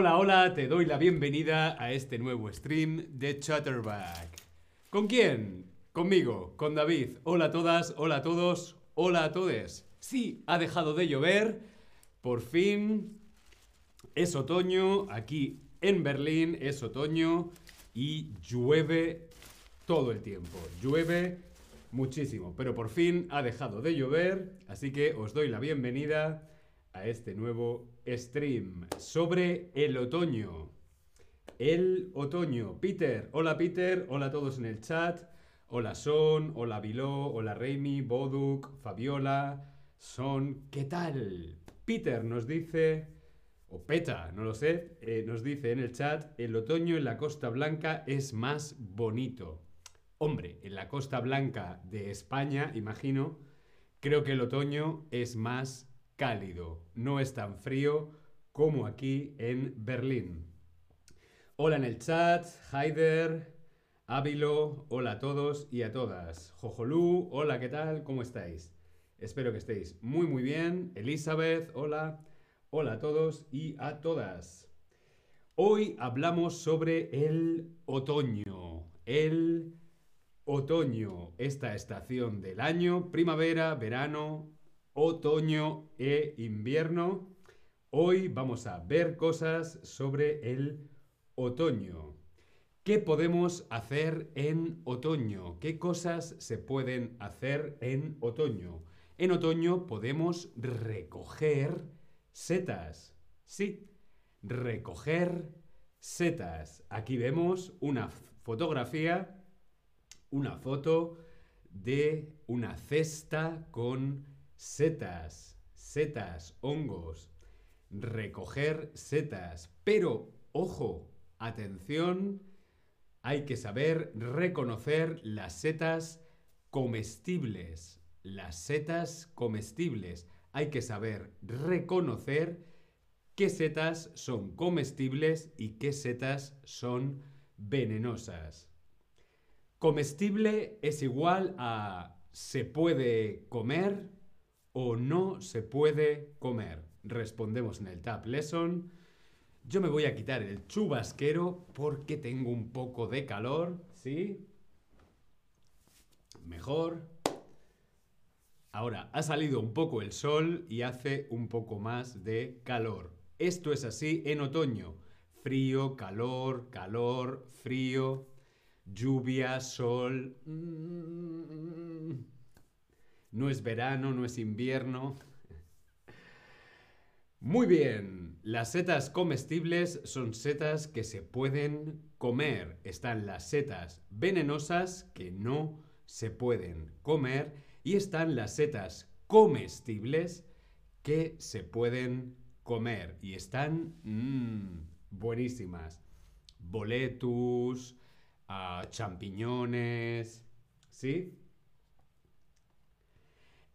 Hola, hola, te doy la bienvenida a este nuevo stream de Chatterback. ¿Con quién? Conmigo, con David. Hola a todas, hola a todos, hola a todes. Sí, ha dejado de llover. Por fin es otoño. Aquí en Berlín es otoño y llueve todo el tiempo. Llueve muchísimo, pero por fin ha dejado de llover. Así que os doy la bienvenida a este nuevo stream sobre el otoño. El otoño. Peter, hola Peter, hola a todos en el chat. Hola Son, hola Viló, hola Reimi, Boduk, Fabiola, Son, ¿qué tal? Peter nos dice, o Peta, no lo sé, eh, nos dice en el chat, el otoño en la Costa Blanca es más bonito. Hombre, en la Costa Blanca de España, imagino, creo que el otoño es más cálido, no es tan frío como aquí en Berlín. Hola en el chat, Haider, Ávilo, hola a todos y a todas. Jojolú, hola, ¿qué tal? ¿Cómo estáis? Espero que estéis muy muy bien. Elizabeth, hola. Hola a todos y a todas. Hoy hablamos sobre el otoño. El otoño, esta estación del año, primavera, verano, otoño e invierno. Hoy vamos a ver cosas sobre el otoño. ¿Qué podemos hacer en otoño? ¿Qué cosas se pueden hacer en otoño? En otoño podemos recoger setas. Sí, recoger setas. Aquí vemos una fotografía, una foto de una cesta con setas, setas, hongos, recoger setas. Pero, ojo, atención, hay que saber reconocer las setas comestibles. Las setas comestibles. Hay que saber reconocer qué setas son comestibles y qué setas son venenosas. Comestible es igual a se puede comer, o no se puede comer? Respondemos en el Tab Lesson. Yo me voy a quitar el chubasquero porque tengo un poco de calor, ¿sí? Mejor. Ahora, ha salido un poco el sol y hace un poco más de calor. Esto es así en otoño. Frío, calor, calor, frío, lluvia, sol. Mm. No es verano, no es invierno. Muy bien, las setas comestibles son setas que se pueden comer. Están las setas venenosas que no se pueden comer y están las setas comestibles que se pueden comer y están mmm, buenísimas. Boletus, uh, champiñones, ¿sí?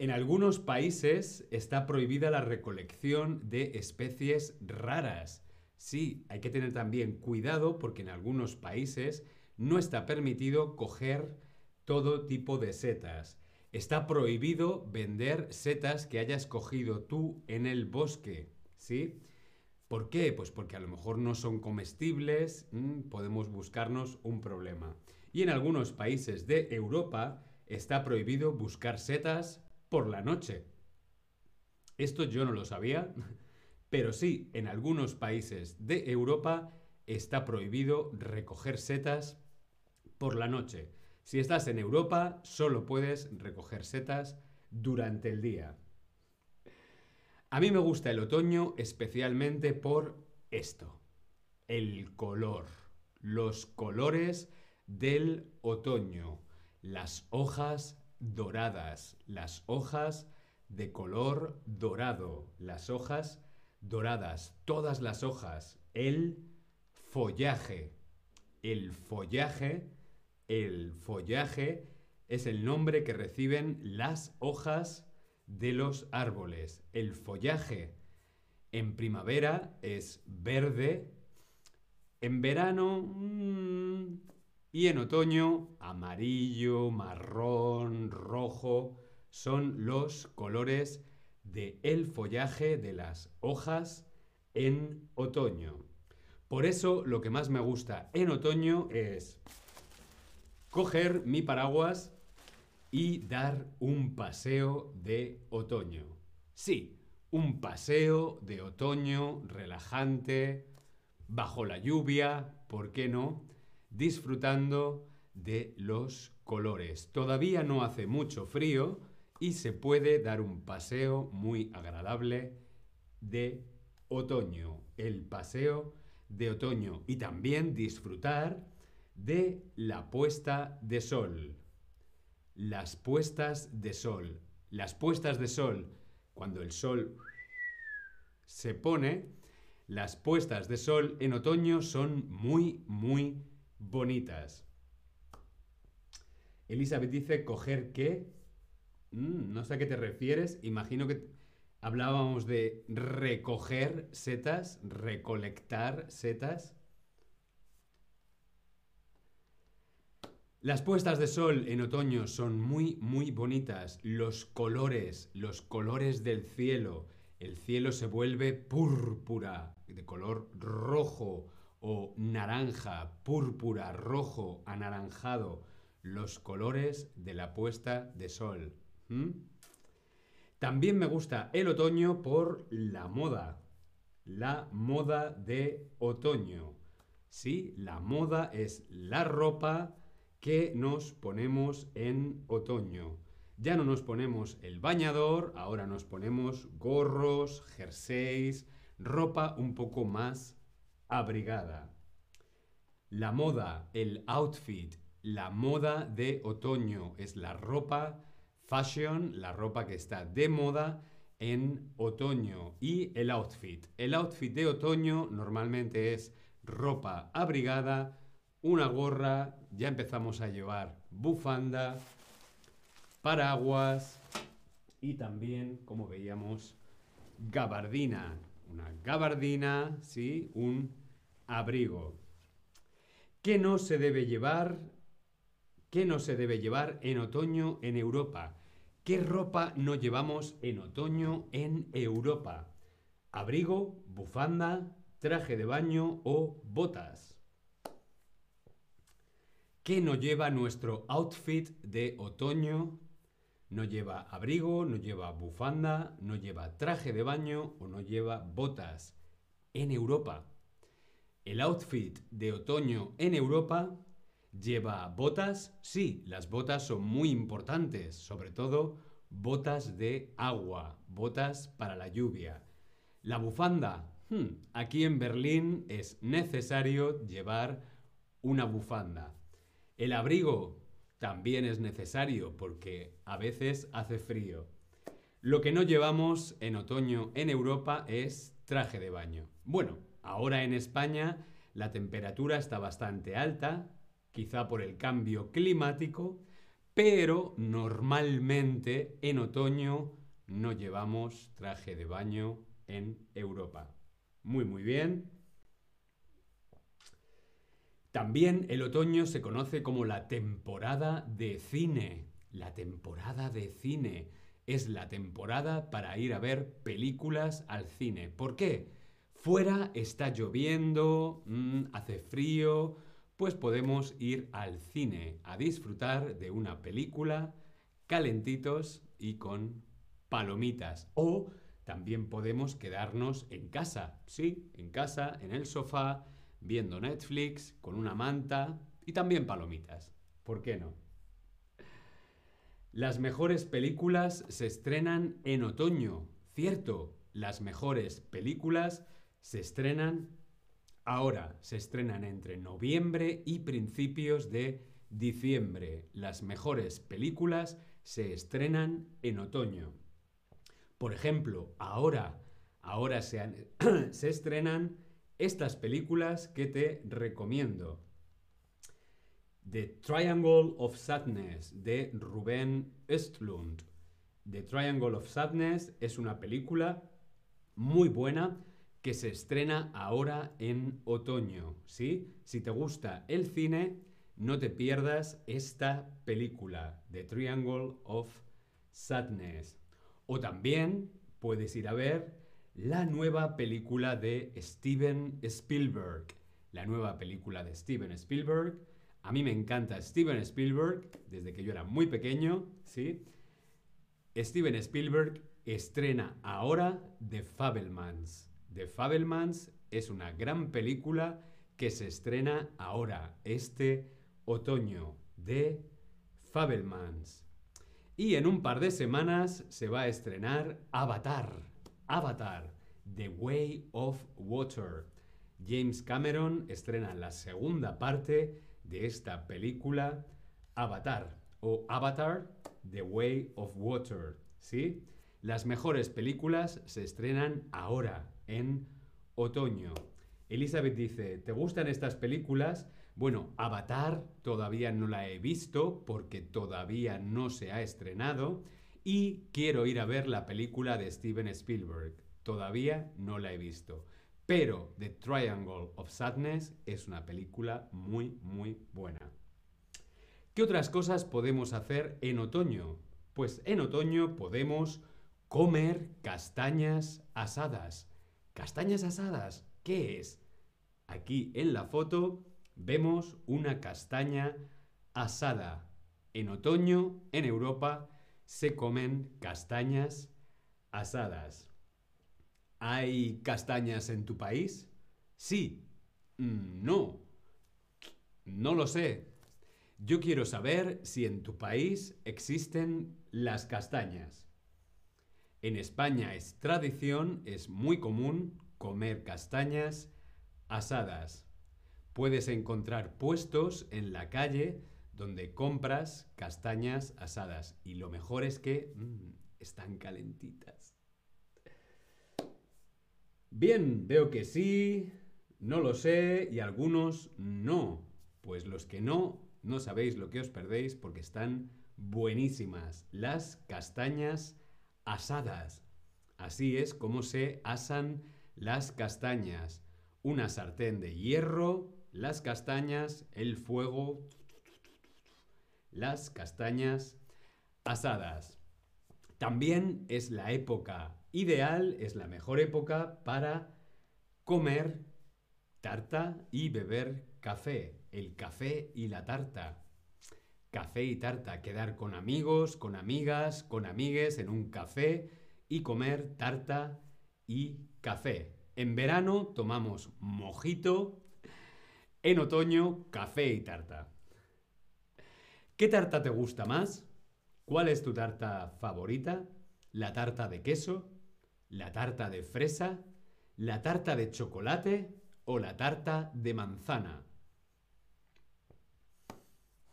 En algunos países está prohibida la recolección de especies raras. Sí, hay que tener también cuidado porque en algunos países no está permitido coger todo tipo de setas. Está prohibido vender setas que hayas cogido tú en el bosque. ¿Sí? ¿Por qué? Pues porque a lo mejor no son comestibles, mm, podemos buscarnos un problema. Y en algunos países de Europa está prohibido buscar setas por la noche. Esto yo no lo sabía, pero sí, en algunos países de Europa está prohibido recoger setas por la noche. Si estás en Europa, solo puedes recoger setas durante el día. A mí me gusta el otoño especialmente por esto, el color, los colores del otoño, las hojas doradas, las hojas de color dorado, las hojas doradas, todas las hojas, el follaje. El follaje, el follaje es el nombre que reciben las hojas de los árboles. El follaje en primavera es verde, en verano mm, y en otoño, amarillo, marrón, rojo, son los colores del el follaje de las hojas en otoño. Por eso lo que más me gusta en otoño es coger mi paraguas y dar un paseo de otoño. Sí, un paseo de otoño relajante, bajo la lluvia, ¿por qué no? Disfrutando de los colores. Todavía no hace mucho frío y se puede dar un paseo muy agradable de otoño. El paseo de otoño y también disfrutar de la puesta de sol. Las puestas de sol. Las puestas de sol cuando el sol se pone, las puestas de sol en otoño son muy, muy bonitas. Elizabeth dice, ¿coger qué? Mm, no sé a qué te refieres. Imagino que hablábamos de recoger setas, recolectar setas. Las puestas de sol en otoño son muy, muy bonitas. Los colores, los colores del cielo. El cielo se vuelve púrpura, de color rojo o naranja, púrpura, rojo, anaranjado. Los colores de la puesta de sol. También me gusta el otoño por la moda. La moda de otoño. Sí, la moda es la ropa que nos ponemos en otoño. Ya no nos ponemos el bañador, ahora nos ponemos gorros, jerseys, ropa un poco más abrigada. La moda, el outfit, la moda de otoño es la ropa fashion, la ropa que está de moda en otoño. Y el outfit. El outfit de otoño normalmente es ropa abrigada, una gorra, ya empezamos a llevar bufanda, paraguas y también, como veíamos, gabardina. Una gabardina, ¿sí? Un abrigo. ¿Qué no se debe llevar? ¿Qué no se debe llevar en otoño en Europa? ¿Qué ropa no llevamos en otoño en Europa? Abrigo, bufanda, traje de baño o botas. ¿Qué no lleva nuestro outfit de otoño? No lleva abrigo, no lleva bufanda, no lleva traje de baño o no lleva botas. En Europa. El outfit de otoño en Europa lleva botas. Sí, las botas son muy importantes, sobre todo botas de agua, botas para la lluvia. La bufanda. Hmm, aquí en Berlín es necesario llevar una bufanda. El abrigo también es necesario porque a veces hace frío. Lo que no llevamos en otoño en Europa es traje de baño. Bueno, ahora en España la temperatura está bastante alta, quizá por el cambio climático, pero normalmente en otoño no llevamos traje de baño en Europa. Muy, muy bien. También el otoño se conoce como la temporada de cine. La temporada de cine es la temporada para ir a ver películas al cine. ¿Por qué? Fuera está lloviendo, mm, hace frío, pues podemos ir al cine a disfrutar de una película calentitos y con palomitas. O también podemos quedarnos en casa, sí, en casa, en el sofá, viendo Netflix, con una manta y también palomitas. ¿Por qué no? Las mejores películas se estrenan en otoño. Cierto, las mejores películas se estrenan ahora. Se estrenan entre noviembre y principios de diciembre. Las mejores películas se estrenan en otoño. Por ejemplo, ahora, ahora se, se estrenan estas películas que te recomiendo. The Triangle of Sadness de Ruben Östlund. The Triangle of Sadness es una película muy buena que se estrena ahora en otoño, ¿sí? Si te gusta el cine, no te pierdas esta película, The Triangle of Sadness. O también puedes ir a ver la nueva película de Steven Spielberg, la nueva película de Steven Spielberg. A mí me encanta Steven Spielberg desde que yo era muy pequeño, ¿sí? Steven Spielberg estrena ahora The Fabelmans. The Fabelmans es una gran película que se estrena ahora, este otoño, de Fabelmans. Y en un par de semanas se va a estrenar Avatar. Avatar, The Way of Water. James Cameron estrena la segunda parte de esta película Avatar o Avatar, The Way of Water. ¿Sí? Las mejores películas se estrenan ahora, en otoño. Elizabeth dice, ¿te gustan estas películas? Bueno, Avatar todavía no la he visto porque todavía no se ha estrenado y quiero ir a ver la película de Steven Spielberg. Todavía no la he visto. Pero The Triangle of Sadness es una película muy, muy buena. ¿Qué otras cosas podemos hacer en otoño? Pues en otoño podemos comer castañas asadas. ¿Castañas asadas? ¿Qué es? Aquí en la foto vemos una castaña asada. En otoño, en Europa, se comen castañas asadas. ¿Hay castañas en tu país? Sí. Mm, no. No lo sé. Yo quiero saber si en tu país existen las castañas. En España es tradición, es muy común comer castañas asadas. Puedes encontrar puestos en la calle donde compras castañas asadas y lo mejor es que mm, están calentitas. Bien, veo que sí, no lo sé y algunos no. Pues los que no, no sabéis lo que os perdéis porque están buenísimas. Las castañas asadas. Así es como se asan las castañas. Una sartén de hierro, las castañas, el fuego, las castañas asadas. También es la época ideal, es la mejor época para comer tarta y beber café. El café y la tarta. Café y tarta, quedar con amigos, con amigas, con amigues en un café y comer tarta y café. En verano tomamos mojito, en otoño café y tarta. ¿Qué tarta te gusta más? ¿Cuál es tu tarta favorita? ¿La tarta de queso? ¿La tarta de fresa? ¿La tarta de chocolate? ¿O la tarta de manzana?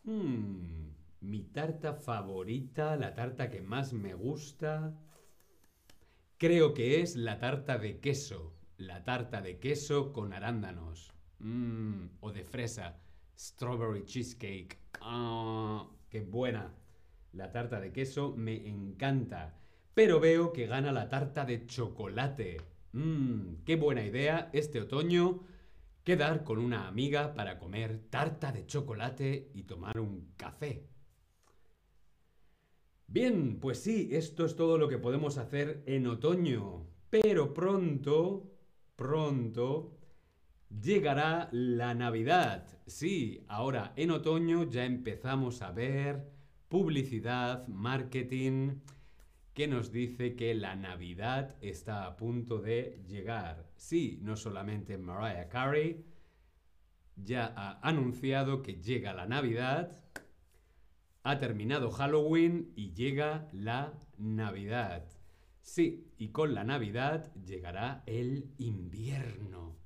Hmm, mi tarta favorita, la tarta que más me gusta, creo que es la tarta de queso. La tarta de queso con arándanos. Mm, o de fresa. Strawberry cheesecake. ¡Ah! ¡Qué buena! La tarta de queso me encanta. Pero veo que gana la tarta de chocolate. Mmm, qué buena idea este otoño quedar con una amiga para comer tarta de chocolate y tomar un café. Bien, pues sí, esto es todo lo que podemos hacer en otoño. Pero pronto, pronto, llegará la Navidad. Sí, ahora en otoño ya empezamos a ver publicidad, marketing, que nos dice que la Navidad está a punto de llegar. Sí, no solamente Mariah Carey ya ha anunciado que llega la Navidad, ha terminado Halloween y llega la Navidad. Sí, y con la Navidad llegará el invierno.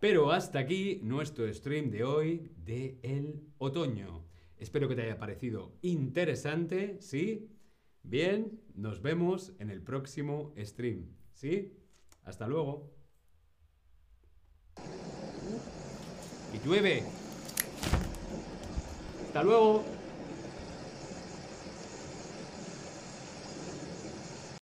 Pero hasta aquí nuestro stream de hoy de el otoño. Espero que te haya parecido interesante, ¿sí? Bien, nos vemos en el próximo stream, ¿sí? Hasta luego. Y llueve. Hasta luego.